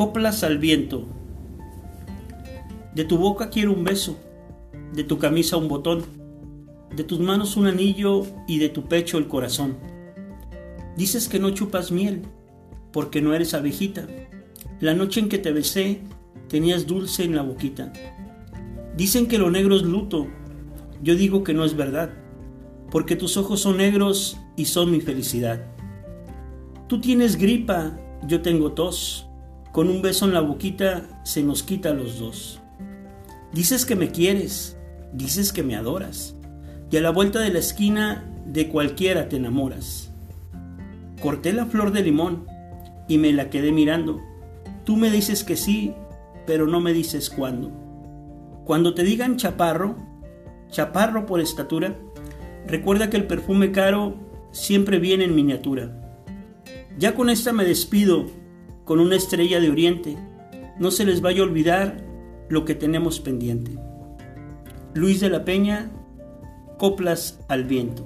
Coplas al viento. De tu boca quiero un beso, de tu camisa un botón, de tus manos un anillo y de tu pecho el corazón. Dices que no chupas miel, porque no eres abejita. La noche en que te besé, tenías dulce en la boquita. Dicen que lo negro es luto, yo digo que no es verdad, porque tus ojos son negros y son mi felicidad. Tú tienes gripa, yo tengo tos, con un beso en la boquita se nos quita a los dos. Dices que me quieres, dices que me adoras, y a la vuelta de la esquina de cualquiera te enamoras. Corté la flor de limón y me la quedé mirando. Tú me dices que sí, pero no me dices cuándo. Cuando te digan chaparro, chaparro por estatura, recuerda que el perfume caro siempre viene en miniatura. Ya con esta me despido con una estrella de oriente. No se les vaya a olvidar lo que tenemos pendiente. Luis de la Peña, Coplas al Viento.